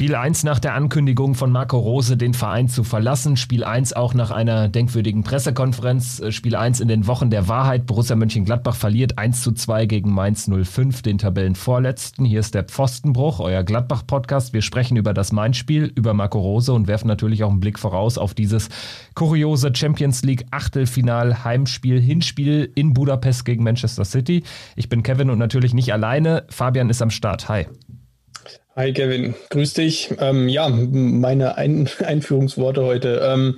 Spiel 1 nach der Ankündigung von Marco Rose, den Verein zu verlassen. Spiel 1 auch nach einer denkwürdigen Pressekonferenz. Äh, Spiel 1 in den Wochen der Wahrheit. Borussia Mönchengladbach verliert 1 zu 2 gegen Mainz 05, den Tabellenvorletzten. Hier ist der Pfostenbruch, euer Gladbach-Podcast. Wir sprechen über das Mainz-Spiel, über Marco Rose und werfen natürlich auch einen Blick voraus auf dieses kuriose Champions League Achtelfinal Heimspiel, Hinspiel in Budapest gegen Manchester City. Ich bin Kevin und natürlich nicht alleine. Fabian ist am Start. Hi. Hi Kevin, grüß dich. Ähm, ja, meine Ein Einführungsworte heute. Ähm,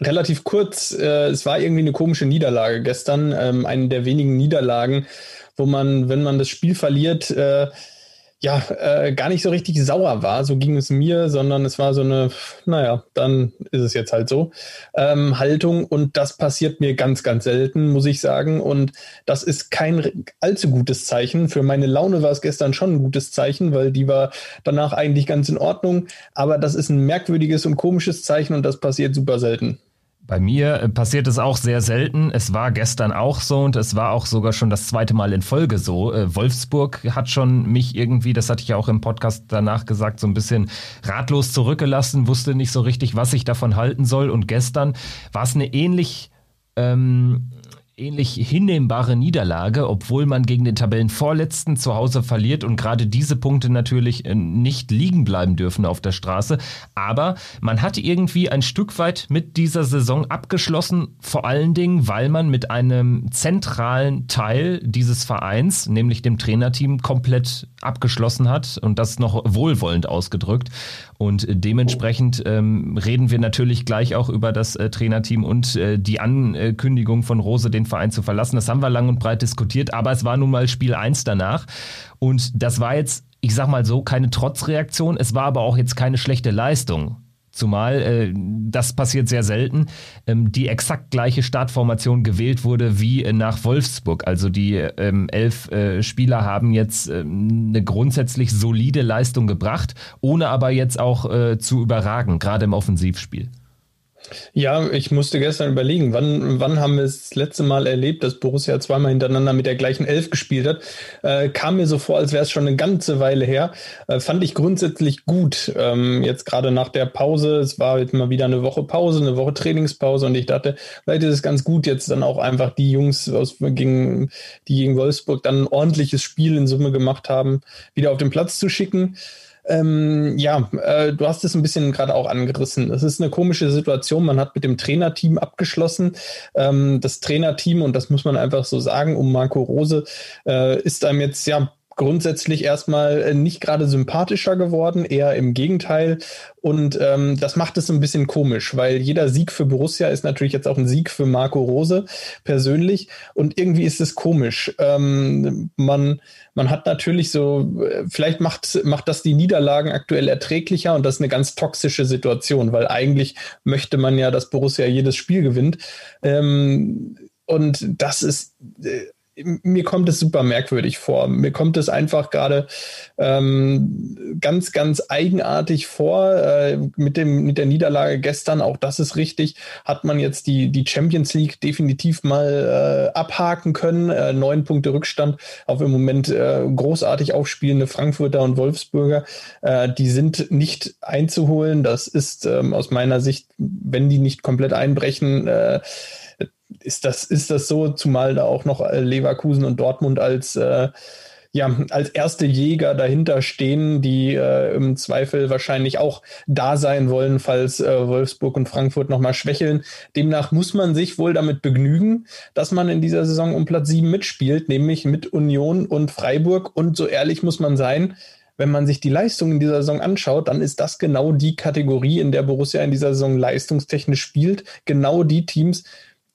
relativ kurz, äh, es war irgendwie eine komische Niederlage gestern, ähm, eine der wenigen Niederlagen, wo man, wenn man das Spiel verliert, äh, ja, äh, gar nicht so richtig sauer war. So ging es mir, sondern es war so eine, naja, dann ist es jetzt halt so, ähm, Haltung. Und das passiert mir ganz, ganz selten, muss ich sagen. Und das ist kein allzu gutes Zeichen. Für meine Laune war es gestern schon ein gutes Zeichen, weil die war danach eigentlich ganz in Ordnung. Aber das ist ein merkwürdiges und komisches Zeichen und das passiert super selten. Bei mir äh, passiert es auch sehr selten. Es war gestern auch so und es war auch sogar schon das zweite Mal in Folge so. Äh, Wolfsburg hat schon mich irgendwie, das hatte ich ja auch im Podcast danach gesagt, so ein bisschen ratlos zurückgelassen, wusste nicht so richtig, was ich davon halten soll. Und gestern war es eine ähnlich ähm, ähnlich hinnehmbare Niederlage, obwohl man gegen den Tabellenvorletzten zu Hause verliert und gerade diese Punkte natürlich äh, nicht liegen bleiben dürfen auf der Straße. Aber man hat irgendwie ein Stück weit mit dieser Saison abgeschlossen, vor allen Dingen, weil man mit einem zentralen Teil dieses Vereins, nämlich dem Trainerteam, komplett abgeschlossen hat und das noch wohlwollend ausgedrückt. Und dementsprechend ähm, reden wir natürlich gleich auch über das äh, Trainerteam und äh, die Ankündigung von Rose, den Verein zu verlassen. Das haben wir lang und breit diskutiert, aber es war nun mal Spiel 1 danach. Und das war jetzt, ich sag mal so, keine Trotzreaktion. Es war aber auch jetzt keine schlechte Leistung. Zumal, äh, das passiert sehr selten, ähm, die exakt gleiche Startformation gewählt wurde wie äh, nach Wolfsburg. Also die ähm, elf äh, Spieler haben jetzt ähm, eine grundsätzlich solide Leistung gebracht, ohne aber jetzt auch äh, zu überragen, gerade im Offensivspiel. Ja, ich musste gestern überlegen, wann, wann haben wir es das letzte Mal erlebt, dass Borussia zweimal hintereinander mit der gleichen Elf gespielt hat. Äh, kam mir so vor, als wäre es schon eine ganze Weile her. Äh, fand ich grundsätzlich gut. Ähm, jetzt gerade nach der Pause, es war jetzt mal wieder eine Woche Pause, eine Woche Trainingspause und ich dachte, vielleicht ist es ganz gut, jetzt dann auch einfach die Jungs, aus, gegen, die gegen Wolfsburg dann ein ordentliches Spiel in Summe gemacht haben, wieder auf den Platz zu schicken. Ähm, ja, äh, du hast es ein bisschen gerade auch angerissen. Es ist eine komische Situation. Man hat mit dem Trainerteam abgeschlossen. Ähm, das Trainerteam, und das muss man einfach so sagen, um Marco Rose, äh, ist einem jetzt ja grundsätzlich erstmal äh, nicht gerade sympathischer geworden, eher im Gegenteil. Und ähm, das macht es ein bisschen komisch, weil jeder Sieg für Borussia ist natürlich jetzt auch ein Sieg für Marco Rose persönlich. Und irgendwie ist es komisch. Ähm, man, man hat natürlich so, äh, vielleicht macht, macht das die Niederlagen aktuell erträglicher und das ist eine ganz toxische Situation, weil eigentlich möchte man ja, dass Borussia jedes Spiel gewinnt. Ähm, und das ist äh, mir kommt es super merkwürdig vor. Mir kommt es einfach gerade ähm, ganz, ganz eigenartig vor. Äh, mit, dem, mit der Niederlage gestern, auch das ist richtig, hat man jetzt die, die Champions League definitiv mal äh, abhaken können. Äh, neun Punkte Rückstand auf im Moment äh, großartig aufspielende Frankfurter und Wolfsburger. Äh, die sind nicht einzuholen. Das ist ähm, aus meiner Sicht, wenn die nicht komplett einbrechen, äh, ist das, ist das so, zumal da auch noch äh, Leverkusen und Dortmund als, äh, ja, als erste Jäger dahinter stehen, die äh, im Zweifel wahrscheinlich auch da sein wollen, falls äh, Wolfsburg und Frankfurt nochmal schwächeln. Demnach muss man sich wohl damit begnügen, dass man in dieser Saison um Platz sieben mitspielt, nämlich mit Union und Freiburg. Und so ehrlich muss man sein, wenn man sich die Leistung in dieser Saison anschaut, dann ist das genau die Kategorie, in der Borussia in dieser Saison leistungstechnisch spielt. Genau die Teams,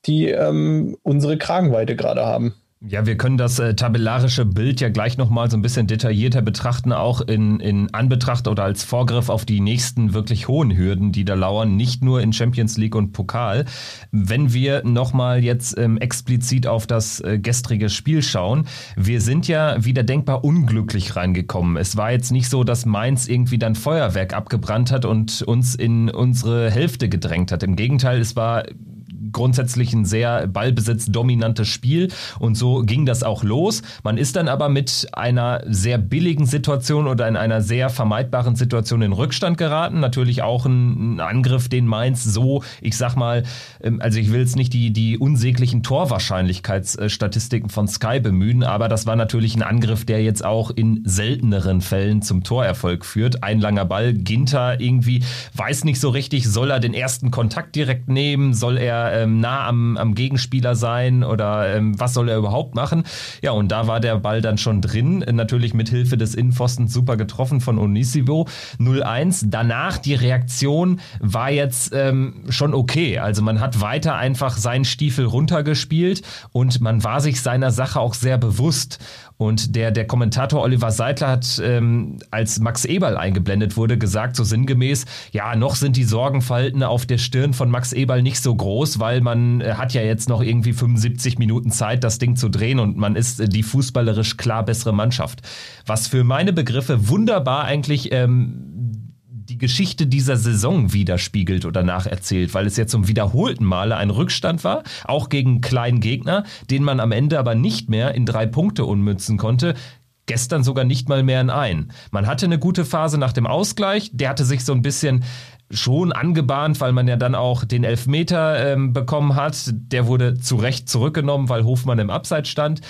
die ähm, unsere Kragenweite gerade haben. Ja, wir können das äh, tabellarische Bild ja gleich nochmal so ein bisschen detaillierter betrachten, auch in, in Anbetracht oder als Vorgriff auf die nächsten wirklich hohen Hürden, die da lauern, nicht nur in Champions League und Pokal. Wenn wir nochmal jetzt ähm, explizit auf das äh, gestrige Spiel schauen, wir sind ja wieder denkbar unglücklich reingekommen. Es war jetzt nicht so, dass Mainz irgendwie dann Feuerwerk abgebrannt hat und uns in unsere Hälfte gedrängt hat. Im Gegenteil, es war grundsätzlich ein sehr ballbesitzdominantes Spiel und so ging das auch los. Man ist dann aber mit einer sehr billigen Situation oder in einer sehr vermeidbaren Situation in Rückstand geraten. Natürlich auch ein, Angriff, den Mainz so, ich sag mal, ähm, also ich will jetzt nicht die, die unsäglichen Torwahrscheinlichkeitsstatistiken von Sky bemühen, aber das war natürlich ein Angriff, der jetzt auch in selteneren Fällen zum Torerfolg führt. Ein langer Ball, Ginter irgendwie weiß nicht so richtig, soll er den ersten Kontakt direkt nehmen, soll er ähm, nah am, am Gegenspieler sein oder ähm, was soll er überhaupt machen? Ja, und da war der Ball dann schon drin, natürlich mit Hilfe des Innenpfostens super getroffen von Onisivo 0-1. Danach die Reaktion war jetzt ähm, schon okay. Also man hat weiter einfach seinen Stiefel runtergespielt und man war sich seiner Sache auch sehr bewusst. Und der, der Kommentator Oliver Seidler hat, ähm, als Max Eberl eingeblendet wurde, gesagt, so sinngemäß, ja, noch sind die Sorgenfalten auf der Stirn von Max Eberl nicht so groß, weil man äh, hat ja jetzt noch irgendwie 75 Minuten Zeit, das Ding zu drehen und man ist äh, die fußballerisch klar bessere Mannschaft. Was für meine Begriffe wunderbar eigentlich ähm, die Geschichte dieser Saison widerspiegelt oder nacherzählt, weil es jetzt zum wiederholten Male ein Rückstand war, auch gegen kleinen Gegner, den man am Ende aber nicht mehr in drei Punkte ummützen konnte gestern sogar nicht mal mehr in ein. Man hatte eine gute Phase nach dem Ausgleich, der hatte sich so ein bisschen schon angebahnt, weil man ja dann auch den Elfmeter ähm, bekommen hat. Der wurde zu Recht zurückgenommen, weil Hofmann im Abseits stand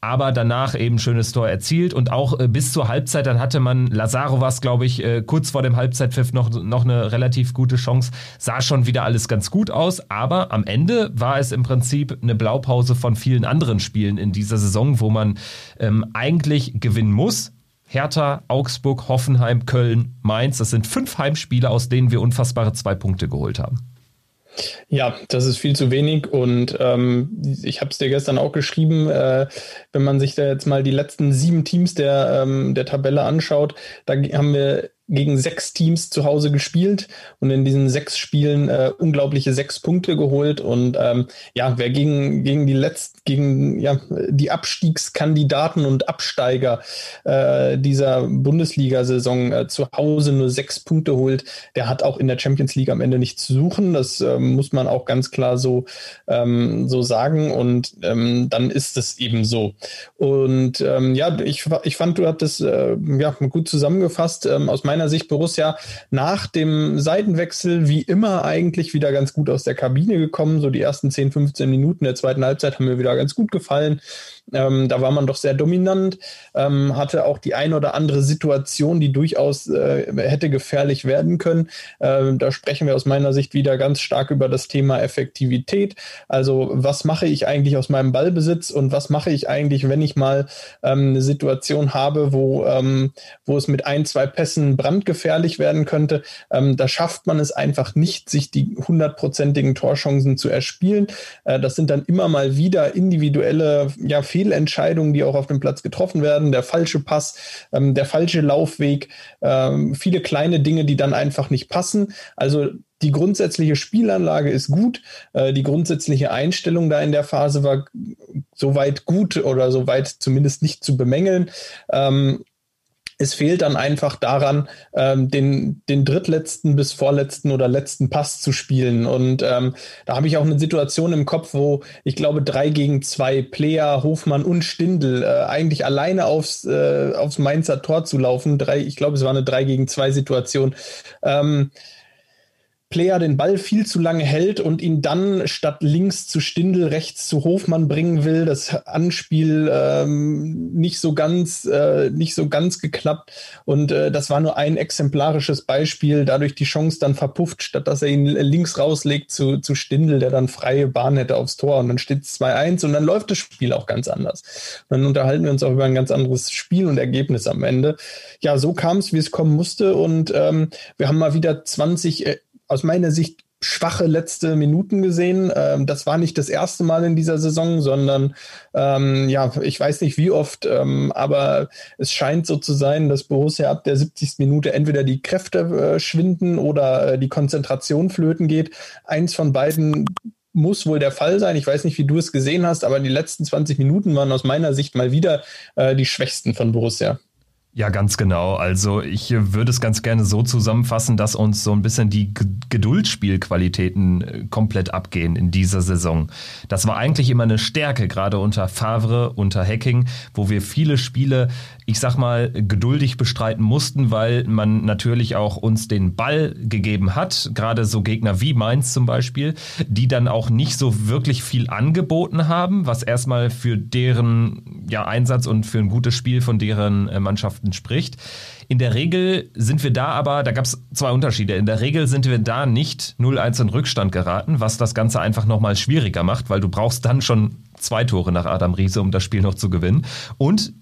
aber danach eben schönes Tor erzielt und auch äh, bis zur Halbzeit, dann hatte man, Lazaro was, glaube ich, äh, kurz vor dem Halbzeitpfiff noch, noch eine relativ gute Chance, sah schon wieder alles ganz gut aus, aber am Ende war es im Prinzip eine Blaupause von vielen anderen Spielen in dieser Saison, wo man ähm, eigentlich gewinnen muss. Hertha, Augsburg, Hoffenheim, Köln, Mainz, das sind fünf Heimspiele, aus denen wir unfassbare zwei Punkte geholt haben. Ja, das ist viel zu wenig und ähm, ich habe es dir gestern auch geschrieben, äh, wenn man sich da jetzt mal die letzten sieben Teams der, ähm, der Tabelle anschaut, da haben wir gegen sechs Teams zu Hause gespielt und in diesen sechs Spielen äh, unglaubliche sechs Punkte geholt. Und ähm, ja, wer gegen, gegen die letzten, gegen ja, die Abstiegskandidaten und Absteiger äh, dieser Bundesliga-Saison äh, zu Hause nur sechs Punkte holt, der hat auch in der Champions League am Ende nichts zu suchen. Das äh, muss man auch ganz klar so, ähm, so sagen. Und ähm, dann ist es eben so. Und ähm, ja, ich, ich fand, du hattest äh, ja, gut zusammengefasst. Ähm, aus meiner meiner Sicht Borussia nach dem Seitenwechsel wie immer eigentlich wieder ganz gut aus der Kabine gekommen. So die ersten 10, 15 Minuten der zweiten Halbzeit haben mir wieder ganz gut gefallen. Ähm, da war man doch sehr dominant, ähm, hatte auch die ein oder andere Situation, die durchaus äh, hätte gefährlich werden können. Ähm, da sprechen wir aus meiner Sicht wieder ganz stark über das Thema Effektivität. Also was mache ich eigentlich aus meinem Ballbesitz und was mache ich eigentlich, wenn ich mal ähm, eine Situation habe, wo, ähm, wo es mit ein, zwei Pässen brandgefährlich werden könnte. Ähm, da schafft man es einfach nicht, sich die hundertprozentigen Torchancen zu erspielen. Äh, das sind dann immer mal wieder individuelle ja, Fehler Fehlentscheidungen, die auch auf dem Platz getroffen werden, der falsche Pass, ähm, der falsche Laufweg, ähm, viele kleine Dinge, die dann einfach nicht passen. Also die grundsätzliche Spielanlage ist gut, äh, die grundsätzliche Einstellung da in der Phase war soweit gut oder soweit zumindest nicht zu bemängeln. Ähm, es fehlt dann einfach daran, ähm, den, den drittletzten bis vorletzten oder letzten Pass zu spielen. Und ähm, da habe ich auch eine Situation im Kopf, wo ich glaube, drei gegen zwei Player, Hofmann und Stindl äh, eigentlich alleine aufs, äh, aufs Mainzer Tor zu laufen. Drei, ich glaube, es war eine drei gegen zwei Situation. Ähm, Player den Ball viel zu lange hält und ihn dann statt links zu Stindel rechts zu Hofmann bringen will, das Anspiel ähm, nicht so ganz äh, nicht so ganz geklappt. Und äh, das war nur ein exemplarisches Beispiel, dadurch die Chance dann verpufft, statt dass er ihn links rauslegt zu, zu Stindel, der dann freie Bahn hätte aufs Tor. Und dann steht es 2-1 und dann läuft das Spiel auch ganz anders. Und dann unterhalten wir uns auch über ein ganz anderes Spiel und Ergebnis am Ende. Ja, so kam es, wie es kommen musste. Und ähm, wir haben mal wieder 20 aus meiner Sicht schwache letzte Minuten gesehen. Ähm, das war nicht das erste Mal in dieser Saison, sondern ähm, ja, ich weiß nicht wie oft, ähm, aber es scheint so zu sein, dass Borussia ab der 70. Minute entweder die Kräfte äh, schwinden oder äh, die Konzentration flöten geht. Eins von beiden muss wohl der Fall sein. Ich weiß nicht, wie du es gesehen hast, aber die letzten 20 Minuten waren aus meiner Sicht mal wieder äh, die schwächsten von Borussia. Ja, ganz genau. Also ich würde es ganz gerne so zusammenfassen, dass uns so ein bisschen die Geduldsspielqualitäten äh, komplett abgehen in dieser Saison. Das war eigentlich immer eine Stärke, gerade unter Favre, unter Hacking, wo wir viele Spiele ich sag mal, geduldig bestreiten mussten, weil man natürlich auch uns den Ball gegeben hat, gerade so Gegner wie Mainz zum Beispiel, die dann auch nicht so wirklich viel angeboten haben, was erstmal für deren ja, Einsatz und für ein gutes Spiel von deren äh, Mannschaften spricht. In der Regel sind wir da aber, da gab es zwei Unterschiede. In der Regel sind wir da nicht 0-1 in Rückstand geraten, was das Ganze einfach nochmal schwieriger macht, weil du brauchst dann schon zwei Tore nach Adam Riese, um das Spiel noch zu gewinnen. Und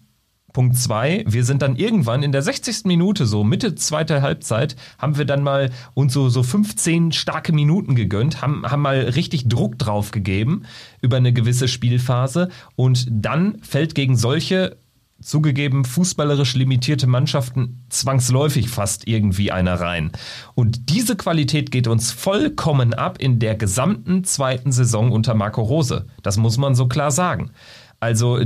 Punkt zwei, wir sind dann irgendwann in der 60. Minute, so Mitte zweiter Halbzeit, haben wir dann mal uns so, so 15 starke Minuten gegönnt, haben, haben mal richtig Druck drauf gegeben über eine gewisse Spielphase und dann fällt gegen solche zugegeben fußballerisch limitierte Mannschaften zwangsläufig fast irgendwie einer rein. Und diese Qualität geht uns vollkommen ab in der gesamten zweiten Saison unter Marco Rose. Das muss man so klar sagen. Also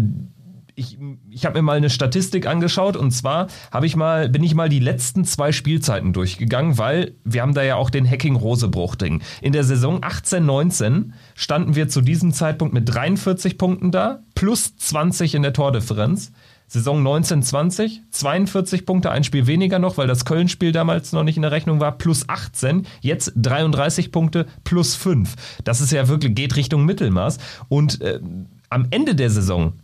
ich, ich habe mir mal eine Statistik angeschaut und zwar habe ich mal, bin ich mal die letzten zwei Spielzeiten durchgegangen, weil wir haben da ja auch den Hacking-Rosebruch-Ding. In der Saison 18-19 standen wir zu diesem Zeitpunkt mit 43 Punkten da, plus 20 in der Tordifferenz. Saison 19-20, 42 Punkte, ein Spiel weniger noch, weil das Köln-Spiel damals noch nicht in der Rechnung war, plus 18, jetzt 33 Punkte, plus 5. Das ist ja wirklich, geht Richtung Mittelmaß. Und äh, am Ende der Saison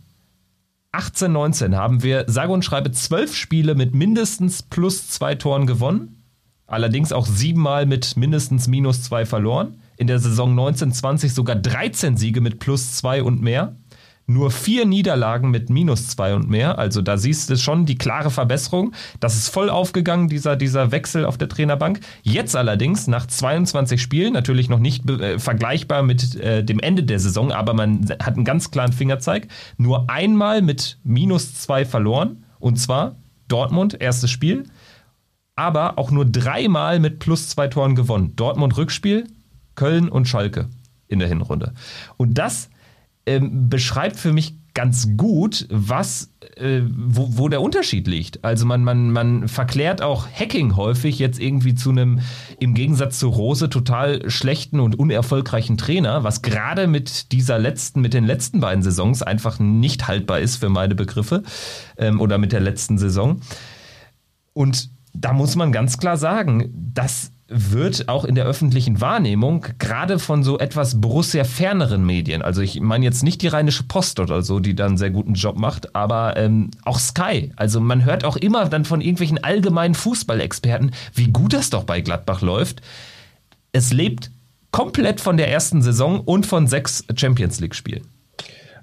18, 19 haben wir sage und schreibe zwölf Spiele mit mindestens plus zwei Toren gewonnen. Allerdings auch siebenmal mit mindestens minus zwei verloren. In der Saison 19, 20 sogar 13 Siege mit plus zwei und mehr nur vier Niederlagen mit minus zwei und mehr. Also da siehst du schon die klare Verbesserung. Das ist voll aufgegangen, dieser, dieser Wechsel auf der Trainerbank. Jetzt allerdings nach 22 Spielen, natürlich noch nicht äh, vergleichbar mit äh, dem Ende der Saison, aber man hat einen ganz klaren Fingerzeig. Nur einmal mit minus zwei verloren. Und zwar Dortmund, erstes Spiel. Aber auch nur dreimal mit plus zwei Toren gewonnen. Dortmund Rückspiel, Köln und Schalke in der Hinrunde. Und das ähm, beschreibt für mich ganz gut, was, äh, wo, wo, der Unterschied liegt. Also man, man, man verklärt auch Hacking häufig jetzt irgendwie zu einem, im Gegensatz zu Rose, total schlechten und unerfolgreichen Trainer, was gerade mit dieser letzten, mit den letzten beiden Saisons einfach nicht haltbar ist für meine Begriffe ähm, oder mit der letzten Saison. Und da muss man ganz klar sagen, dass wird auch in der öffentlichen Wahrnehmung gerade von so etwas Borussia ferneren Medien, also ich meine jetzt nicht die Rheinische Post oder so, die da einen sehr guten Job macht, aber ähm, auch Sky. Also man hört auch immer dann von irgendwelchen allgemeinen Fußballexperten, wie gut das doch bei Gladbach läuft. Es lebt komplett von der ersten Saison und von sechs Champions League Spielen.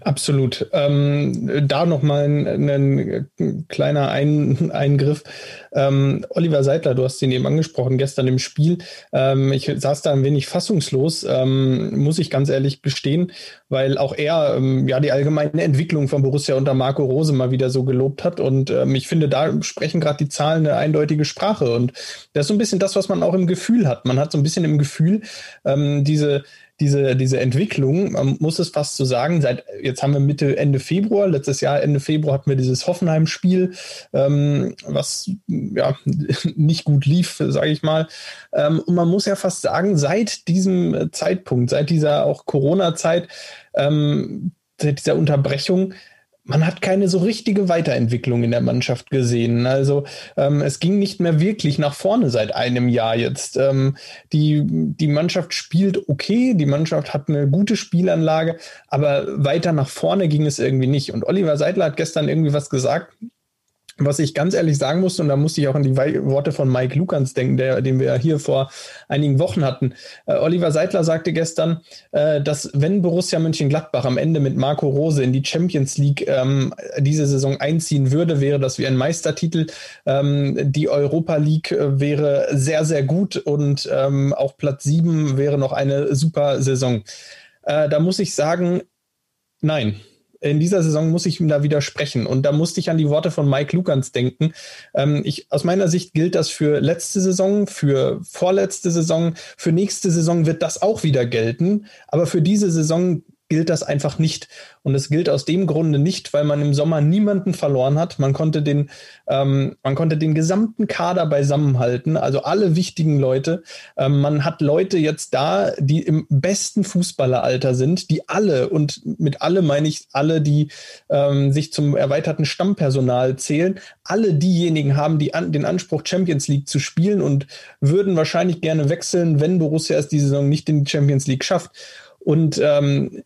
Absolut. Ähm, da nochmal ein, ein kleiner ein Eingriff. Ähm, Oliver Seidler, du hast ihn eben angesprochen, gestern im Spiel. Ähm, ich saß da ein wenig fassungslos, ähm, muss ich ganz ehrlich gestehen, weil auch er ähm, ja die allgemeine Entwicklung von Borussia unter Marco Rose mal wieder so gelobt hat. Und ähm, ich finde, da sprechen gerade die Zahlen eine eindeutige Sprache. Und das ist so ein bisschen das, was man auch im Gefühl hat. Man hat so ein bisschen im Gefühl, diese diese, diese Entwicklung, man muss es fast so sagen, seit jetzt haben wir Mitte, Ende Februar, letztes Jahr Ende Februar hatten wir dieses Hoffenheim-Spiel, ähm, was ja nicht gut lief, sage ich mal. Ähm, und man muss ja fast sagen, seit diesem Zeitpunkt, seit dieser auch Corona-Zeit, ähm, seit dieser Unterbrechung, man hat keine so richtige Weiterentwicklung in der Mannschaft gesehen. Also ähm, es ging nicht mehr wirklich nach vorne seit einem Jahr jetzt. Ähm, die, die Mannschaft spielt okay, die Mannschaft hat eine gute Spielanlage, aber weiter nach vorne ging es irgendwie nicht. Und Oliver Seidler hat gestern irgendwie was gesagt, Was ich ganz ehrlich sagen musste, und da musste ich auch an die Worte von Mike Lukans denken, der, den wir hier vor einigen Wochen hatten. Äh, Oliver Seidler sagte gestern, äh, dass wenn Borussia Mönchengladbach am Ende mit Marco Rose in die Champions League ähm, diese Saison einziehen würde, wäre das wie ein Meistertitel. Ähm, die Europa League äh, wäre sehr, sehr gut und ähm, auch Platz sieben wäre noch eine super Saison. Äh, da muss ich sagen, nein in dieser Saison muss ich ihm da widersprechen. Und da musste ich an die Worte von Mike Lukans denken. Ähm, ich, aus meiner Sicht gilt das für letzte Saison, für vorletzte Saison, für nächste Saison wird das auch wieder gelten. Aber für diese Saison gilt das einfach nicht. Und es gilt aus dem Grunde nicht, weil man im Sommer niemanden verloren hat. Man konnte den, ähm, man konnte den gesamten Kader beisammenhalten, also alle wichtigen Leute. Ähm, man hat Leute jetzt da, die im besten Fußballeralter sind, die alle, und mit alle meine ich alle, die ähm, sich zum erweiterten Stammpersonal zählen, alle diejenigen haben, die an, den Anspruch, Champions League zu spielen und würden wahrscheinlich gerne wechseln, wenn Borussia es die Saison nicht in die Champions League schafft. Und ähm,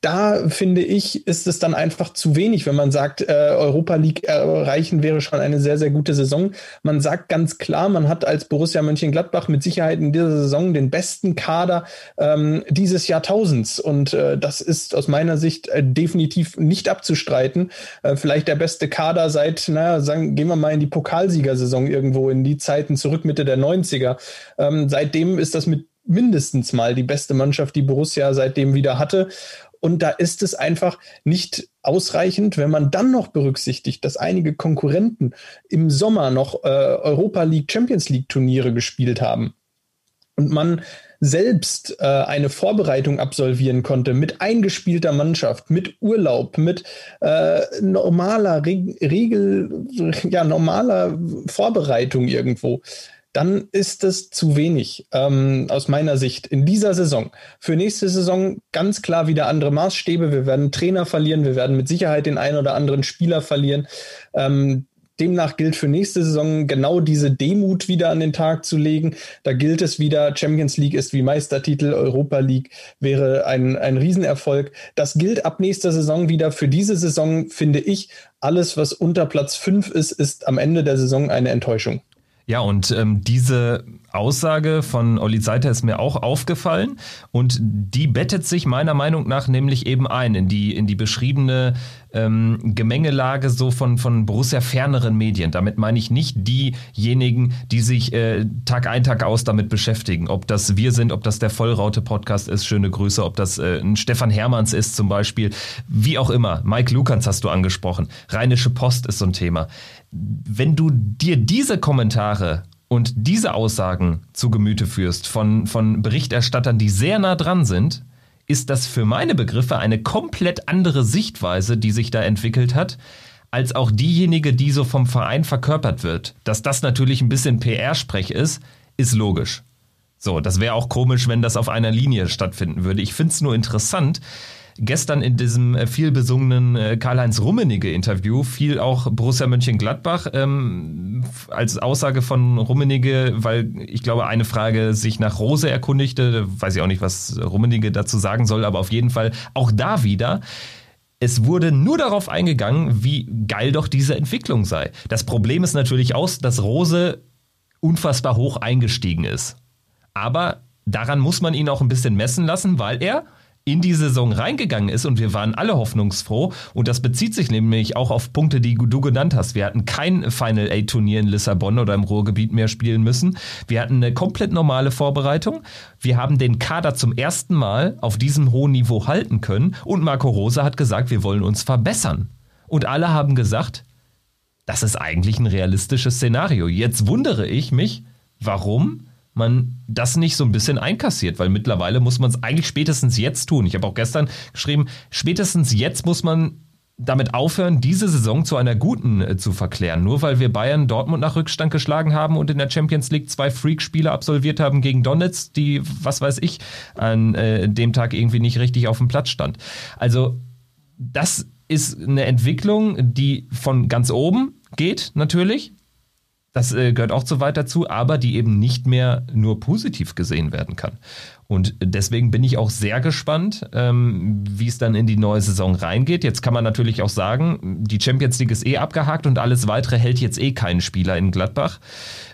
da finde ich, ist es dann einfach zu wenig, wenn man sagt, äh, Europa League erreichen wäre schon eine sehr, sehr gute Saison. Man sagt ganz klar, man hat als Borussia Mönchengladbach mit Sicherheit in dieser Saison den besten Kader ähm, dieses Jahrtausends. Und äh, das ist aus meiner Sicht äh, definitiv nicht abzustreiten. Äh, vielleicht der beste Kader seit, naja, sagen, gehen wir mal in die Pokalsiegersaison irgendwo, in die Zeiten zurück Mitte der 90er. Ähm, seitdem ist das mit mindestens mal die beste Mannschaft, die Borussia seitdem wieder hatte. Und da ist es einfach nicht ausreichend, wenn man dann noch berücksichtigt, dass einige Konkurrenten im Sommer noch äh, Europa League, Champions League Turniere gespielt haben. Und man selbst äh, eine Vorbereitung absolvieren konnte mit eingespielter Mannschaft, mit Urlaub, mit äh, normaler Regel, ja, normaler Vorbereitung irgendwo dann ist es zu wenig ähm, aus meiner Sicht in dieser Saison. Für nächste Saison ganz klar wieder andere Maßstäbe. Wir werden Trainer verlieren, wir werden mit Sicherheit den einen oder anderen Spieler verlieren. Ähm, demnach gilt für nächste Saison genau diese Demut wieder an den Tag zu legen. Da gilt es wieder, Champions League ist wie Meistertitel, Europa League wäre ein, ein Riesenerfolg. Das gilt ab nächster Saison wieder. Für diese Saison finde ich, alles, was unter Platz fünf ist, ist am Ende der Saison eine Enttäuschung. Ja, und ähm, diese Aussage von Olli Seiter ist mir auch aufgefallen und die bettet sich meiner Meinung nach nämlich eben ein in die, in die beschriebene ähm, Gemengelage so von, von Borussia ferneren Medien. Damit meine ich nicht diejenigen, die sich äh, Tag ein, Tag aus damit beschäftigen. Ob das wir sind, ob das der Vollraute-Podcast ist, schöne Grüße, ob das äh, ein Stefan Hermanns ist zum Beispiel, wie auch immer. Mike Lukans hast du angesprochen. Rheinische Post ist so ein Thema wenn du dir diese Kommentare und diese Aussagen zu Gemüte führst von, von Berichterstattern, die sehr nah dran sind, ist das für meine Begriffe eine komplett andere Sichtweise, die sich da entwickelt hat, als auch diejenige, die so vom Verein verkörpert wird. Dass das natürlich ein bisschen PR-Sprech ist, ist logisch. So, das wäre auch komisch, wenn das auf einer Linie stattfinden würde. Ich finde es nur interessant, gestern in diesem äh, viel besungenen äh, Karl-Heinz Rummenigge Interview fiel auch Borussia Mönchengladbach ähm, als Aussage von Rummenigge, weil ich glaube, eine Frage sich nach Rose erkundigte, weiß ich auch nicht, was Rummenigge dazu sagen soll, aber auf jeden Fall auch da wieder. Es wurde nur darauf eingegangen, wie geil doch diese Entwicklung sei. Das Problem ist natürlich auch, dass Rose unfassbar hoch eingestiegen ist. Aber daran muss man ihn auch ein bisschen messen lassen, weil er in die Saison reingegangen ist und wir waren alle hoffnungsfroh und das bezieht sich nämlich auch auf Punkte, die du genannt hast. Wir hatten kein Final Eight Turnier in Lissabon oder im Ruhrgebiet mehr spielen müssen. Wir hatten eine komplett normale Vorbereitung. Wir haben den Kader zum ersten Mal auf diesem hohen Niveau halten können und Marco Rose hat gesagt, wir wollen uns verbessern. Und alle haben gesagt, das ist eigentlich ein realistisches Szenario. Jetzt wundere ich mich, warum man das nicht so ein bisschen einkassiert, weil mittlerweile muss man es eigentlich spätestens jetzt tun. Ich habe auch gestern geschrieben, spätestens jetzt muss man damit aufhören, diese Saison zu einer guten äh, zu verklären. Nur weil wir Bayern Dortmund nach Rückstand geschlagen haben und in der Champions League zwei Freak-Spiele absolviert haben gegen Donetsk, die, was weiß ich, an äh, dem Tag irgendwie nicht richtig auf dem Platz stand. Also das ist eine Entwicklung, die von ganz oben geht natürlich das äh, gehört auch zu weit dazu, aber die eben nicht mehr nur positiv gesehen werden kann. Und deswegen bin ich auch sehr gespannt, ähm, wie es dann in die neue Saison reingeht. Jetzt kann man natürlich auch sagen, die Champions League ist eh abgehakt und alles weitere hält jetzt eh keinen Spieler in Gladbach.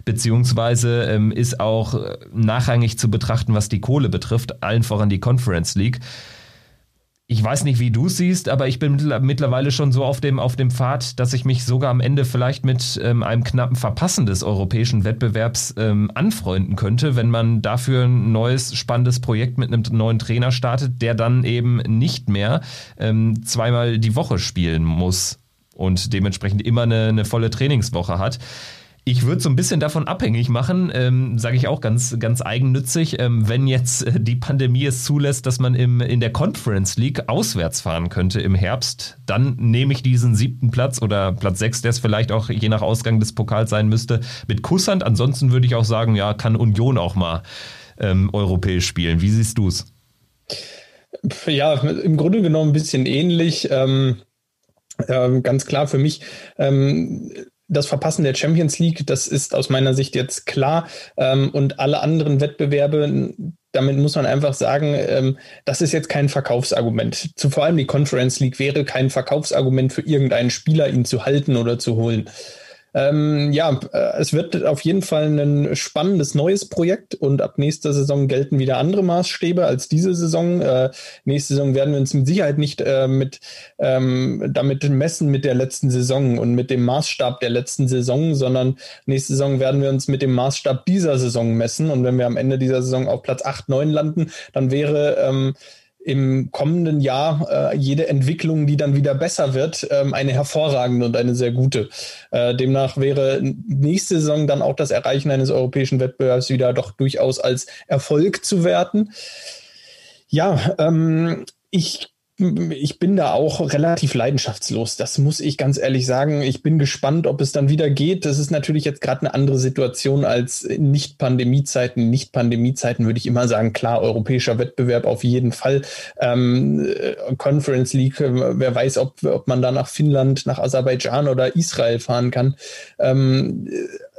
Beziehungsweise ähm, ist auch nachrangig zu betrachten, was die Kohle betrifft, allen voran die Conference League ich weiß nicht, wie du es siehst, aber ich bin mittlerweile schon so auf dem, auf dem Pfad, dass ich mich sogar am Ende vielleicht mit ähm, einem knappen Verpassen des europäischen Wettbewerbs ähm, anfreunden könnte, wenn man dafür ein neues, spannendes Projekt mit einem neuen Trainer startet, der dann eben nicht mehr ähm, zweimal die Woche spielen muss und dementsprechend immer eine, eine volle Trainingswoche hat. Ich würde so ein bisschen davon abhängig machen, ähm, sage ich auch ganz, ganz eigennützig, ähm, wenn jetzt äh, die Pandemie es zulässt, dass man im, in der Conference League auswärts fahren könnte im Herbst, dann nehme ich diesen siebten Platz oder Platz sechs, der es vielleicht auch je nach Ausgang des Pokals sein müsste, mit Kusshand. Ansonsten würde ich auch sagen, ja, kann Union auch mal ähm, europäisch spielen. Wie siehst du es? Ja, im Grunde genommen ein bisschen ähnlich. Ähm, äh, ganz klar für mich. Ähm, das Verpassen der Champions League, das ist aus meiner Sicht jetzt klar. Ähm, und alle anderen Wettbewerbe, damit muss man einfach sagen, ähm, das ist jetzt kein Verkaufsargument. Zu, vor allem die Conference League wäre kein Verkaufsargument für irgendeinen Spieler, ihn zu halten oder zu holen. Ähm, ja, äh, es wird auf jeden Fall ein spannendes neues Projekt und ab nächster Saison gelten wieder andere Maßstäbe als diese Saison. Äh, nächste Saison werden wir uns mit Sicherheit nicht äh, mit ähm, damit messen mit der letzten Saison und mit dem Maßstab der letzten Saison, sondern nächste Saison werden wir uns mit dem Maßstab dieser Saison messen. Und wenn wir am Ende dieser Saison auf Platz 8, 9 landen, dann wäre ähm, im kommenden Jahr äh, jede Entwicklung, die dann wieder besser wird, ähm, eine hervorragende und eine sehr gute. Äh, demnach wäre nächste Saison dann auch das Erreichen eines europäischen Wettbewerbs wieder doch durchaus als Erfolg zu werten. Ja, ähm, ich ich bin da auch relativ leidenschaftslos. Das muss ich ganz ehrlich sagen. Ich bin gespannt, ob es dann wieder geht. Das ist natürlich jetzt gerade eine andere Situation als Nicht-Pandemie-Zeiten. Nicht-Pandemie-Zeiten würde ich immer sagen, klar, europäischer Wettbewerb auf jeden Fall. Ähm, Conference League, wer weiß, ob, ob man da nach Finnland, nach Aserbaidschan oder Israel fahren kann. Ähm,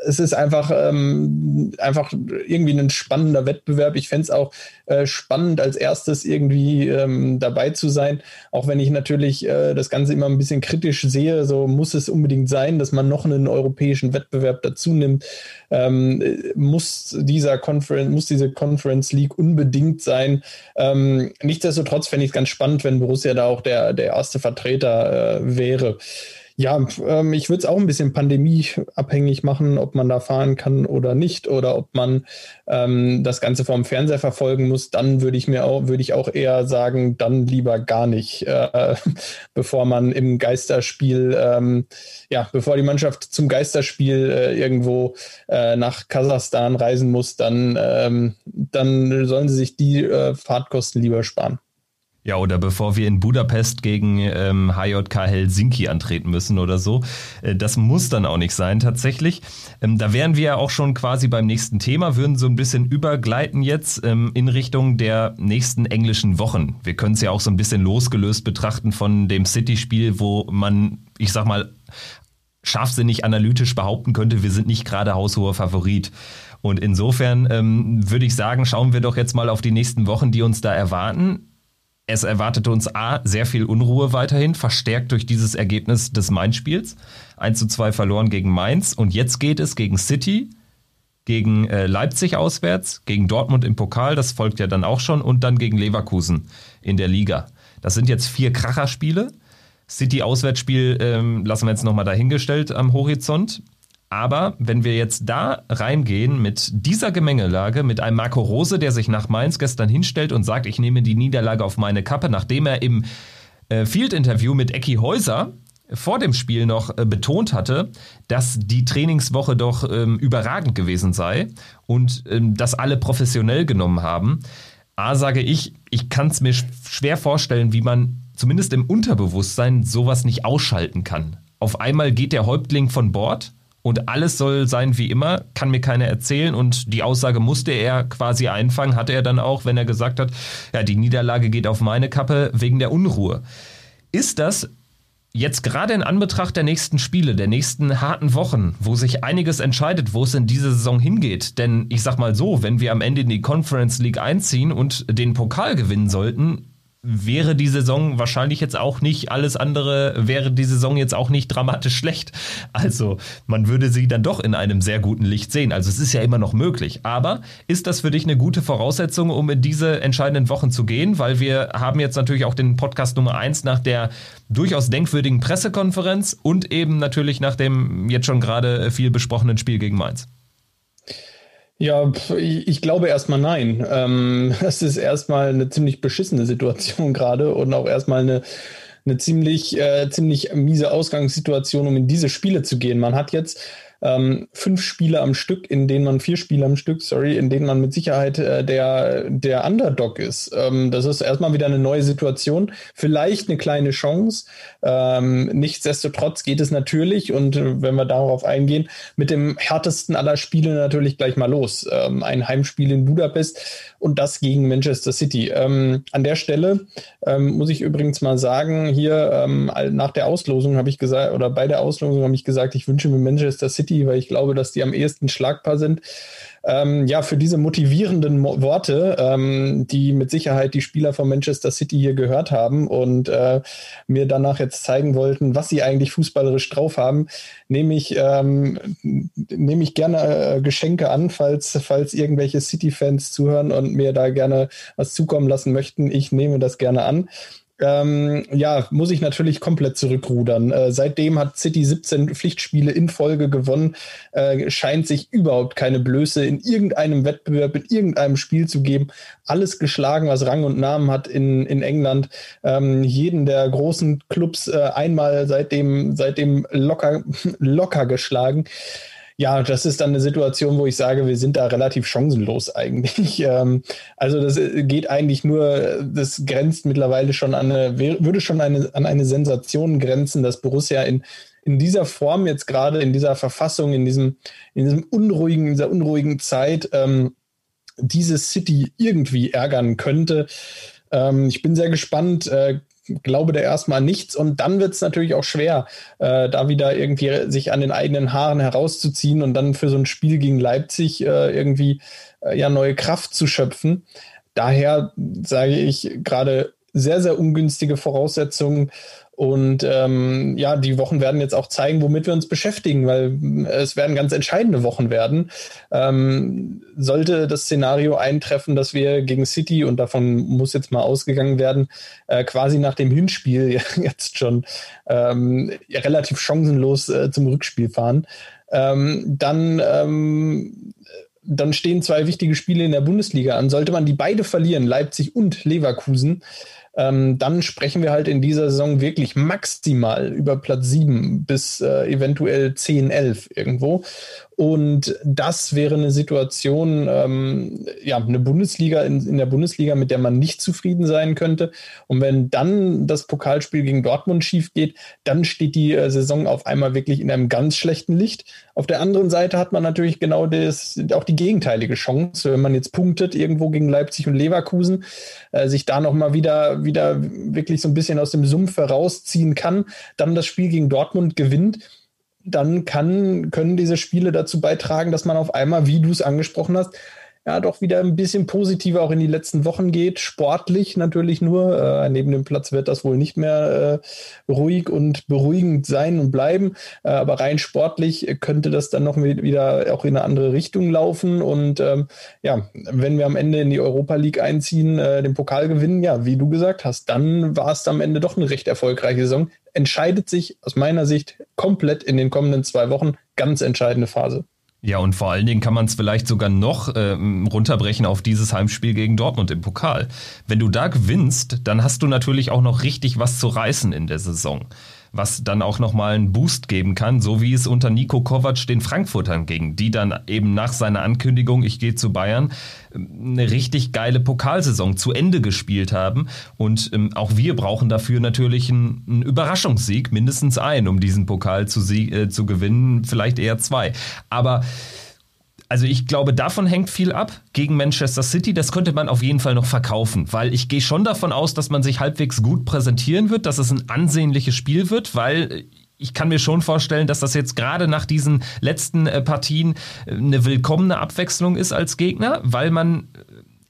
es ist einfach, ähm, einfach irgendwie ein spannender Wettbewerb. Ich fände es auch äh, spannend, als erstes irgendwie ähm, dabei zu sein, auch wenn ich natürlich äh, das Ganze immer ein bisschen kritisch sehe. So muss es unbedingt sein, dass man noch einen europäischen Wettbewerb dazu nimmt. Ähm, muss dieser Conference, muss diese Conference League unbedingt sein. Ähm, nichtsdestotrotz fände ich es ganz spannend, wenn Borussia da auch der, der erste Vertreter äh, wäre. Ja, ähm, ich würde es auch ein bisschen pandemieabhängig machen, ob man da fahren kann oder nicht, oder ob man ähm, das Ganze vom Fernseher verfolgen muss. Dann würde ich mir auch, würde ich auch eher sagen, dann lieber gar nicht, äh, bevor man im Geisterspiel, ähm, ja, bevor die Mannschaft zum Geisterspiel äh, irgendwo äh, nach Kasachstan reisen muss, dann, ähm, dann sollen sie sich die äh, Fahrtkosten lieber sparen. Ja, oder bevor wir in Budapest gegen ähm, HJK Helsinki antreten müssen oder so. Äh, das muss dann auch nicht sein tatsächlich. Ähm, da wären wir ja auch schon quasi beim nächsten Thema, würden so ein bisschen übergleiten jetzt ähm, in Richtung der nächsten englischen Wochen. Wir können es ja auch so ein bisschen losgelöst betrachten von dem City-Spiel, wo man, ich sag mal, scharfsinnig analytisch behaupten könnte, wir sind nicht gerade haushoher Favorit. Und insofern ähm, würde ich sagen, schauen wir doch jetzt mal auf die nächsten Wochen, die uns da erwarten es erwartete uns A, sehr viel Unruhe weiterhin, verstärkt durch dieses Ergebnis des Mainz-Spiels. 1 zu 2 verloren gegen Mainz. Und jetzt geht es gegen City, gegen äh, Leipzig auswärts, gegen Dortmund im Pokal, das folgt ja dann auch schon, und dann gegen Leverkusen in der Liga. Das sind jetzt vier Kracherspiele. City-Auswärtsspiel ähm, lassen wir jetzt nochmal dahingestellt am Horizont. Aber wenn wir jetzt da reingehen mit dieser Gemengelage, mit einem Marco Rose, der sich nach Mainz gestern hinstellt und sagt, ich nehme die Niederlage auf meine Kappe, nachdem er im äh, Field-Interview mit Ecki Häuser vor dem Spiel noch äh, betont hatte, dass die Trainingswoche doch ähm, überragend gewesen sei und ähm, dass alle professionell genommen haben. A sage ich, ich kann es mir schwer vorstellen, wie man zumindest im Unterbewusstsein sowas nicht ausschalten kann. Auf einmal geht der Häuptling von Bord und alles soll sein wie immer, kann mir keiner erzählen und die Aussage musste er quasi einfangen, hatte er dann auch, wenn er gesagt hat, ja, die Niederlage geht auf meine Kappe wegen der Unruhe. Ist das jetzt gerade in Anbetracht der nächsten Spiele, der nächsten harten Wochen, wo sich einiges entscheidet, wo es in diese Saison hingeht. Denn ich sag mal so, wenn wir am Ende in die Conference League einziehen und den Pokal gewinnen sollten, wäre die Saison wahrscheinlich jetzt auch nicht alles andere, wäre die Saison jetzt auch nicht dramatisch schlecht. Also man würde sie dann doch in einem sehr guten Licht sehen. Also es ist ja immer noch möglich. Aber ist das für dich eine gute Voraussetzung, um in diese entscheidenden Wochen zu gehen? Weil wir haben jetzt natürlich auch den Podcast Nummer eins nach der durchaus denkwürdigen Pressekonferenz und eben natürlich nach dem jetzt schon gerade viel besprochenen Spiel gegen Mainz. Ja, ich glaube erstmal nein. Ähm, es ist erstmal eine ziemlich beschissene Situation gerade und auch erstmal eine, eine ziemlich, äh, ziemlich miese Ausgangssituation, um in diese Spiele zu gehen. Man hat jetzt ähm, fünf Spiele am Stück, in denen man vier Spiele am Stück, sorry, in denen man mit Sicherheit äh, der, der Underdog ist. Ähm, das ist erstmal wieder eine neue Situation, vielleicht eine kleine Chance. Ähm, nichtsdestotrotz geht es natürlich, und äh, wenn wir darauf eingehen, mit dem härtesten aller Spiele natürlich gleich mal los. Ähm, ein Heimspiel in Budapest und das gegen Manchester City. Ähm, an der Stelle ähm, muss ich übrigens mal sagen, hier ähm, nach der Auslosung habe ich gesagt, oder bei der Auslosung habe ich gesagt, ich wünsche mir Manchester City, weil ich glaube, dass die am ehesten schlagbar sind ähm, ja, für diese motivierenden Mo Worte, ähm, die mit Sicherheit die Spieler von Manchester City hier gehört haben und äh, mir danach jetzt zeigen wollten, was sie eigentlich fußballerisch drauf haben, nehme ich, ähm, nehme ich gerne äh, Geschenke an, falls, falls irgendwelche City-Fans zuhören und mir da gerne was zukommen lassen möchten. Ich nehme das gerne an ähm, ja, muss ich natürlich komplett zurückrudern. Äh, seitdem hat City 17 Pflichtspiele in Folge gewonnen, äh, scheint sich überhaupt keine Blöße in irgendeinem Wettbewerb, in irgendeinem Spiel zu geben. Alles geschlagen, was Rang und Namen hat in, in England. Ähm, jeden der großen Clubs äh, einmal seitdem, seitdem locker, locker geschlagen ja, das ist dann eine Situation, wo ich sage, wir sind da relativ chancenlos eigentlich. Ähm, also das äh, geht eigentlich nur, das grenzt mittlerweile schon an eine, würde schon eine, an eine Sensation grenzen, dass Borussia in, in dieser Form jetzt gerade, in dieser Verfassung, in diesem, in diesem unruhigen, in dieser unruhigen Zeit, ähm, diese City irgendwie ärgern könnte. Ähm, ich bin sehr gespannt. Äh, glaube da erstmal nichts und dann wird es natürlich auch schwer, äh, da wieder irgendwie sich an den eigenen Haaren herauszuziehen und dann für so ein Spiel gegen Leipzig äh, irgendwie äh, ja neue Kraft zu schöpfen. Daher sage ich gerade sehr, sehr ungünstige Voraussetzungen und ähm, ja, die Wochen werden jetzt auch zeigen, womit wir uns beschäftigen, weil es werden ganz entscheidende Wochen werden. Ähm, sollte das Szenario eintreffen, dass wir gegen City, und davon muss jetzt mal ausgegangen werden, äh, quasi nach dem Hinspiel jetzt schon ähm, relativ chancenlos äh, zum Rückspiel fahren, ähm, dann ähm, dann stehen zwei wichtige Spiele in der Bundesliga an. Sollte man die beide verlieren, Leipzig und Leverkusen, ähm, dann sprechen wir halt in dieser Saison wirklich maximal über Platz 7 bis äh, eventuell 10, 11 irgendwo. Und das wäre eine Situation, ähm, ja, eine Bundesliga in, in der Bundesliga, mit der man nicht zufrieden sein könnte. Und wenn dann das Pokalspiel gegen Dortmund schief geht, dann steht die äh, Saison auf einmal wirklich in einem ganz schlechten Licht. Auf der anderen Seite hat man natürlich genau das, auch die gegenteilige Chance, wenn man jetzt punktet irgendwo gegen Leipzig und Leverkusen, äh, sich da nochmal wieder, wieder wirklich so ein bisschen aus dem Sumpf herausziehen kann, dann das Spiel gegen Dortmund gewinnt dann kann, können diese Spiele dazu beitragen, dass man auf einmal, wie du es angesprochen hast, ja doch wieder ein bisschen positiver auch in die letzten Wochen geht. Sportlich natürlich nur. Äh, neben dem Platz wird das wohl nicht mehr äh, ruhig und beruhigend sein und bleiben. Äh, aber rein sportlich könnte das dann noch wieder auch in eine andere Richtung laufen. Und ähm, ja, wenn wir am Ende in die Europa League einziehen, äh, den Pokal gewinnen, ja, wie du gesagt hast, dann war es am Ende doch eine recht erfolgreiche Saison. Entscheidet sich aus meiner Sicht komplett in den kommenden zwei Wochen. Ganz entscheidende Phase. Ja, und vor allen Dingen kann man es vielleicht sogar noch äh, runterbrechen auf dieses Heimspiel gegen Dortmund im Pokal. Wenn du da gewinnst, dann hast du natürlich auch noch richtig was zu reißen in der Saison was dann auch nochmal einen Boost geben kann, so wie es unter Nico Kovac den Frankfurtern ging, die dann eben nach seiner Ankündigung, ich gehe zu Bayern, eine richtig geile Pokalsaison zu Ende gespielt haben. Und ähm, auch wir brauchen dafür natürlich einen, einen Überraschungssieg, mindestens einen, um diesen Pokal zu, äh, zu gewinnen, vielleicht eher zwei. Aber also ich glaube, davon hängt viel ab gegen Manchester City. Das könnte man auf jeden Fall noch verkaufen, weil ich gehe schon davon aus, dass man sich halbwegs gut präsentieren wird, dass es ein ansehnliches Spiel wird, weil ich kann mir schon vorstellen, dass das jetzt gerade nach diesen letzten äh, Partien äh, eine willkommene Abwechslung ist als Gegner, weil man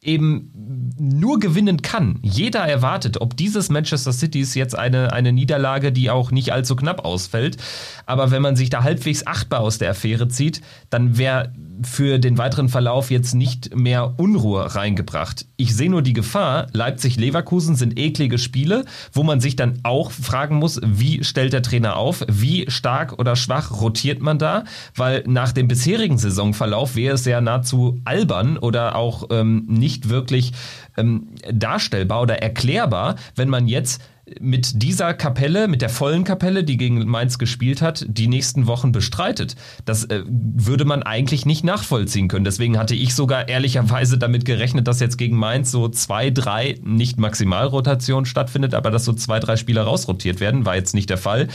eben nur gewinnen kann. Jeder erwartet, ob dieses Manchester City ist jetzt eine, eine Niederlage, die auch nicht allzu knapp ausfällt. Aber wenn man sich da halbwegs achtbar aus der Affäre zieht, dann wäre für den weiteren Verlauf jetzt nicht mehr Unruhe reingebracht. Ich sehe nur die Gefahr, Leipzig-Leverkusen sind eklige Spiele, wo man sich dann auch fragen muss, wie stellt der Trainer auf, wie stark oder schwach rotiert man da, weil nach dem bisherigen Saisonverlauf wäre es ja nahezu albern oder auch ähm, nicht wirklich ähm, darstellbar oder erklärbar, wenn man jetzt mit dieser Kapelle, mit der vollen Kapelle, die gegen Mainz gespielt hat, die nächsten Wochen bestreitet. Das äh, würde man eigentlich nicht nachvollziehen können. Deswegen hatte ich sogar ehrlicherweise damit gerechnet, dass jetzt gegen Mainz so zwei, drei, nicht Maximalrotation stattfindet, aber dass so zwei, drei Spieler rausrotiert werden, war jetzt nicht der Fall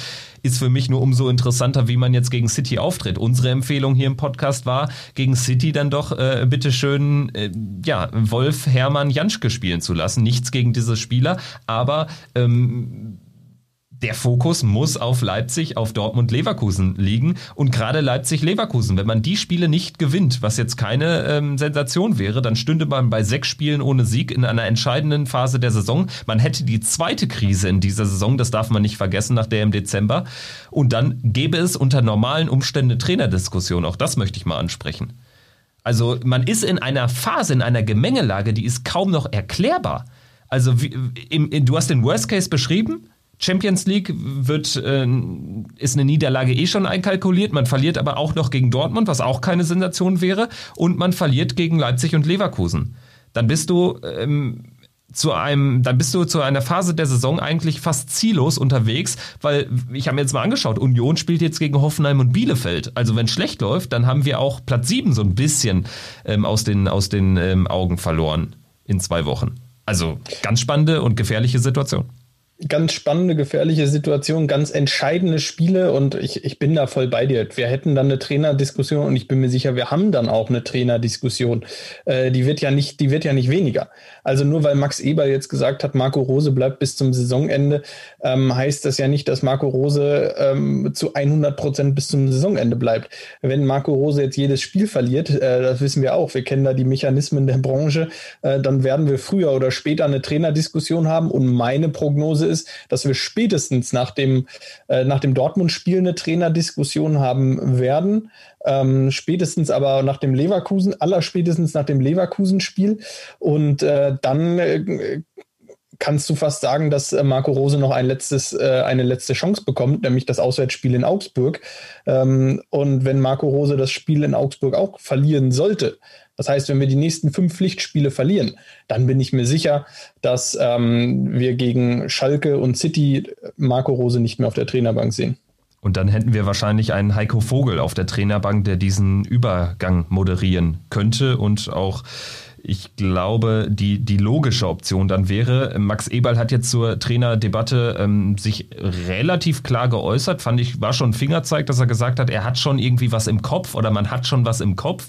ist für mich nur umso interessanter, wie man jetzt gegen City auftritt. Unsere Empfehlung hier im Podcast war, gegen City dann doch äh, bitteschön, äh, ja, Wolf, Hermann, Janschke spielen zu lassen. Nichts gegen diese Spieler, aber ähm, der Fokus muss auf Leipzig, auf Dortmund, Leverkusen liegen. Und gerade Leipzig-Leverkusen, wenn man die Spiele nicht gewinnt, was jetzt keine ähm, Sensation wäre, dann stünde man bei sechs Spielen ohne Sieg in einer entscheidenden Phase der Saison. Man hätte die zweite Krise in dieser Saison, das darf man nicht vergessen, nach der im Dezember. Und dann gäbe es unter normalen Umständen eine Trainerdiskussion. Auch das möchte ich mal ansprechen. Also man ist in einer Phase, in einer Gemengelage, die ist kaum noch erklärbar. Also wie, im, du hast den Worst Case beschrieben. Champions League wird, äh, ist eine Niederlage eh schon einkalkuliert. Man verliert aber auch noch gegen Dortmund, was auch keine Sensation wäre. Und man verliert gegen Leipzig und Leverkusen. Dann bist du ähm, zu einem, dann bist du zu einer Phase der Saison eigentlich fast ziellos unterwegs, weil ich habe mir jetzt mal angeschaut, Union spielt jetzt gegen Hoffenheim und Bielefeld. Also wenn schlecht läuft, dann haben wir auch Platz 7 so ein bisschen ähm, aus den, aus den ähm, Augen verloren in zwei Wochen. Also ganz spannende und gefährliche Situation ganz spannende, gefährliche Situation, ganz entscheidende Spiele und ich, ich bin da voll bei dir. Wir hätten dann eine Trainerdiskussion und ich bin mir sicher, wir haben dann auch eine Trainerdiskussion. Äh, die wird ja nicht, die wird ja nicht weniger. Also nur weil Max Eber jetzt gesagt hat, Marco Rose bleibt bis zum Saisonende, ähm, heißt das ja nicht, dass Marco Rose ähm, zu 100 Prozent bis zum Saisonende bleibt. Wenn Marco Rose jetzt jedes Spiel verliert, äh, das wissen wir auch, wir kennen da die Mechanismen der Branche, äh, dann werden wir früher oder später eine Trainerdiskussion haben und meine Prognose ist, dass wir spätestens nach dem, äh, dem Dortmund-Spiel eine Trainerdiskussion haben werden. Ähm, spätestens aber nach dem Leverkusen, aller spätestens nach dem Leverkusen-Spiel. Und äh, dann äh, kannst du fast sagen, dass äh, Marco Rose noch ein letztes, äh, eine letzte Chance bekommt, nämlich das Auswärtsspiel in Augsburg. Ähm, und wenn Marco Rose das Spiel in Augsburg auch verlieren sollte, das heißt, wenn wir die nächsten fünf Pflichtspiele verlieren, dann bin ich mir sicher, dass ähm, wir gegen Schalke und City Marco Rose nicht mehr auf der Trainerbank sehen. Und dann hätten wir wahrscheinlich einen Heiko Vogel auf der Trainerbank, der diesen Übergang moderieren könnte und auch ich glaube, die, die logische Option dann wäre, Max Eberl hat jetzt zur Trainerdebatte ähm, sich relativ klar geäußert, fand ich, war schon ein Fingerzeig, dass er gesagt hat, er hat schon irgendwie was im Kopf oder man hat schon was im Kopf.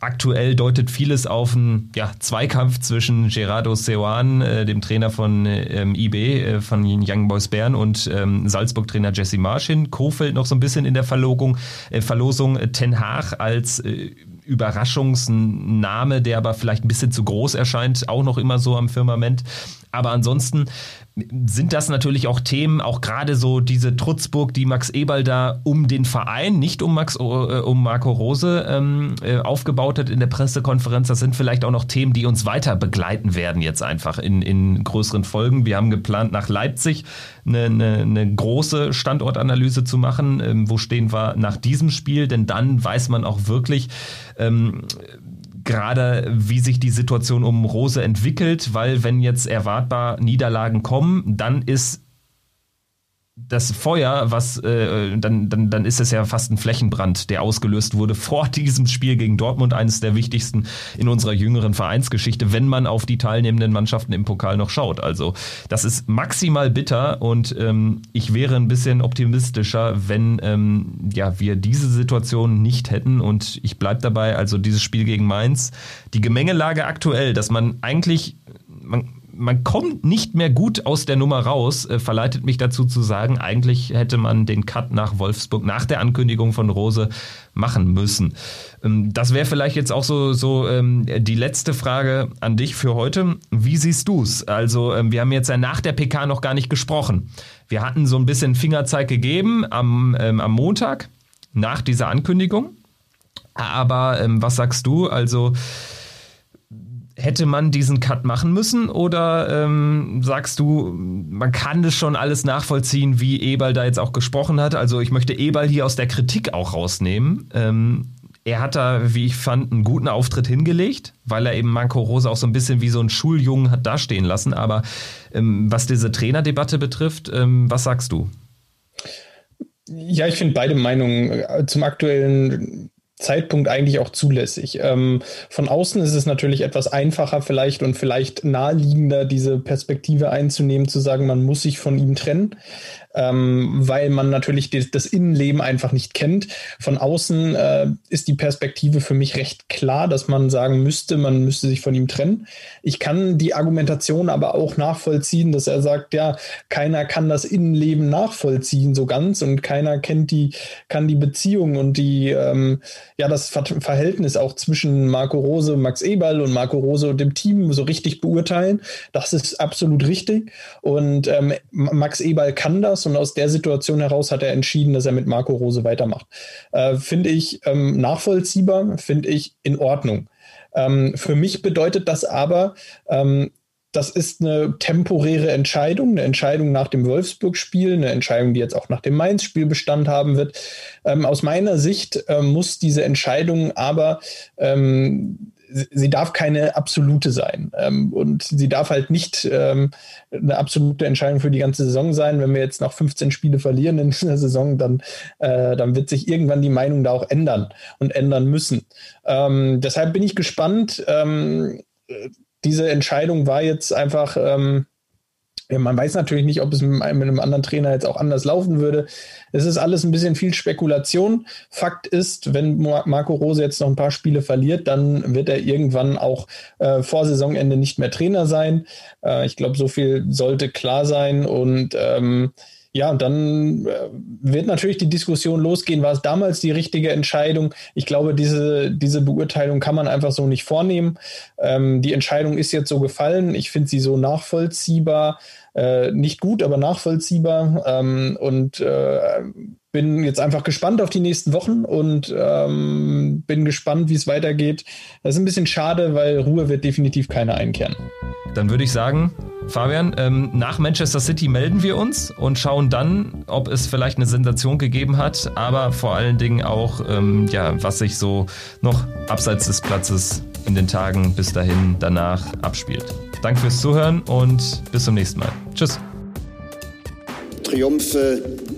Aktuell deutet vieles auf einen ja, Zweikampf zwischen Gerardo Seoane, äh, dem Trainer von ähm, IB, äh, von Young Boys Bern und ähm, Salzburg-Trainer Jesse Marsch hin. Kofeld noch so ein bisschen in der Verlogung, äh, Verlosung. Ten Haag als äh, Überraschungsname, der aber vielleicht ein bisschen zu groß erscheint, auch noch immer so am Firmament. Aber ansonsten sind das natürlich auch Themen, auch gerade so diese Trutzburg, die Max Eberl da um den Verein, nicht um Max, äh, um Marco Rose ähm, äh, aufgebaut hat in der Pressekonferenz. Das sind vielleicht auch noch Themen, die uns weiter begleiten werden jetzt einfach in, in größeren Folgen. Wir haben geplant, nach Leipzig eine, eine, eine große Standortanalyse zu machen. Ähm, wo stehen wir nach diesem Spiel? Denn dann weiß man auch wirklich, ähm, gerade wie sich die Situation um Rose entwickelt, weil wenn jetzt erwartbar Niederlagen kommen, dann ist das Feuer, was äh, dann, dann, dann ist es ja fast ein Flächenbrand, der ausgelöst wurde vor diesem Spiel gegen Dortmund, eines der wichtigsten in unserer jüngeren Vereinsgeschichte, wenn man auf die teilnehmenden Mannschaften im Pokal noch schaut. Also das ist maximal bitter und ähm, ich wäre ein bisschen optimistischer, wenn ähm, ja, wir diese Situation nicht hätten. Und ich bleibe dabei, also dieses Spiel gegen Mainz, die Gemengelage aktuell, dass man eigentlich man, man kommt nicht mehr gut aus der Nummer raus, äh, verleitet mich dazu zu sagen, eigentlich hätte man den Cut nach Wolfsburg nach der Ankündigung von Rose machen müssen. Ähm, das wäre vielleicht jetzt auch so, so ähm, die letzte Frage an dich für heute. Wie siehst du's? Also ähm, wir haben jetzt ja nach der PK noch gar nicht gesprochen. Wir hatten so ein bisschen Fingerzeig gegeben am, ähm, am Montag nach dieser Ankündigung. Aber ähm, was sagst du? Also hätte man diesen Cut machen müssen oder ähm, sagst du, man kann das schon alles nachvollziehen, wie Eberl da jetzt auch gesprochen hat? Also ich möchte Eberl hier aus der Kritik auch rausnehmen. Ähm, er hat da, wie ich fand, einen guten Auftritt hingelegt, weil er eben Marco Rose auch so ein bisschen wie so ein Schuljungen hat dastehen lassen. Aber ähm, was diese Trainerdebatte betrifft, ähm, was sagst du? Ja, ich finde beide Meinungen äh, zum aktuellen Zeitpunkt eigentlich auch zulässig. Ähm, von außen ist es natürlich etwas einfacher vielleicht und vielleicht naheliegender, diese Perspektive einzunehmen, zu sagen, man muss sich von ihm trennen ähm, weil man natürlich die, das Innenleben einfach nicht kennt. Von außen äh, ist die Perspektive für mich recht klar, dass man sagen müsste, man müsste sich von ihm trennen. Ich kann die Argumentation aber auch nachvollziehen, dass er sagt, ja, keiner kann das Innenleben nachvollziehen so ganz und keiner kennt die, kann die Beziehung und die, ähm, ja, das Ver Verhältnis auch zwischen Marco Rose, Max Eberl und Marco Rose und dem Team so richtig beurteilen. Das ist absolut richtig. Und ähm, Max Eberl kann das und aus der Situation heraus hat er entschieden, dass er mit Marco Rose weitermacht. Äh, finde ich ähm, nachvollziehbar, finde ich in Ordnung. Ähm, für mich bedeutet das aber, ähm, das ist eine temporäre Entscheidung, eine Entscheidung nach dem Wolfsburg-Spiel, eine Entscheidung, die jetzt auch nach dem Mainz-Spiel Bestand haben wird. Ähm, aus meiner Sicht äh, muss diese Entscheidung aber ähm, sie darf keine absolute sein. Ähm, und sie darf halt nicht ähm, eine absolute Entscheidung für die ganze Saison sein. Wenn wir jetzt noch 15 Spiele verlieren in dieser Saison, dann, äh, dann wird sich irgendwann die Meinung da auch ändern und ändern müssen. Ähm, deshalb bin ich gespannt. Ähm, diese Entscheidung war jetzt einfach ähm, man weiß natürlich nicht, ob es mit einem, anderen Trainer jetzt auch anders laufen würde. Es ist alles ein bisschen viel Spekulation. Fakt ist, wenn Marco Rose jetzt noch ein paar Spiele verliert, dann wird er irgendwann auch äh, vor Saisonende nicht mehr Trainer sein. Äh, ich glaube, so viel sollte klar sein und ähm, ja, und dann äh, wird natürlich die Diskussion losgehen, war es damals die richtige Entscheidung? Ich glaube, diese, diese Beurteilung kann man einfach so nicht vornehmen. Ähm, die Entscheidung ist jetzt so gefallen. Ich finde sie so nachvollziehbar. Äh, nicht gut, aber nachvollziehbar. Ähm, und äh, bin jetzt einfach gespannt auf die nächsten Wochen und ähm, bin gespannt, wie es weitergeht. Das ist ein bisschen schade, weil Ruhe wird definitiv keiner einkehren. Dann würde ich sagen, Fabian, ähm, nach Manchester City melden wir uns und schauen dann, ob es vielleicht eine Sensation gegeben hat, aber vor allen Dingen auch, ähm, ja, was sich so noch abseits des Platzes in den Tagen bis dahin danach abspielt. Danke fürs Zuhören und bis zum nächsten Mal. Tschüss. Triumphe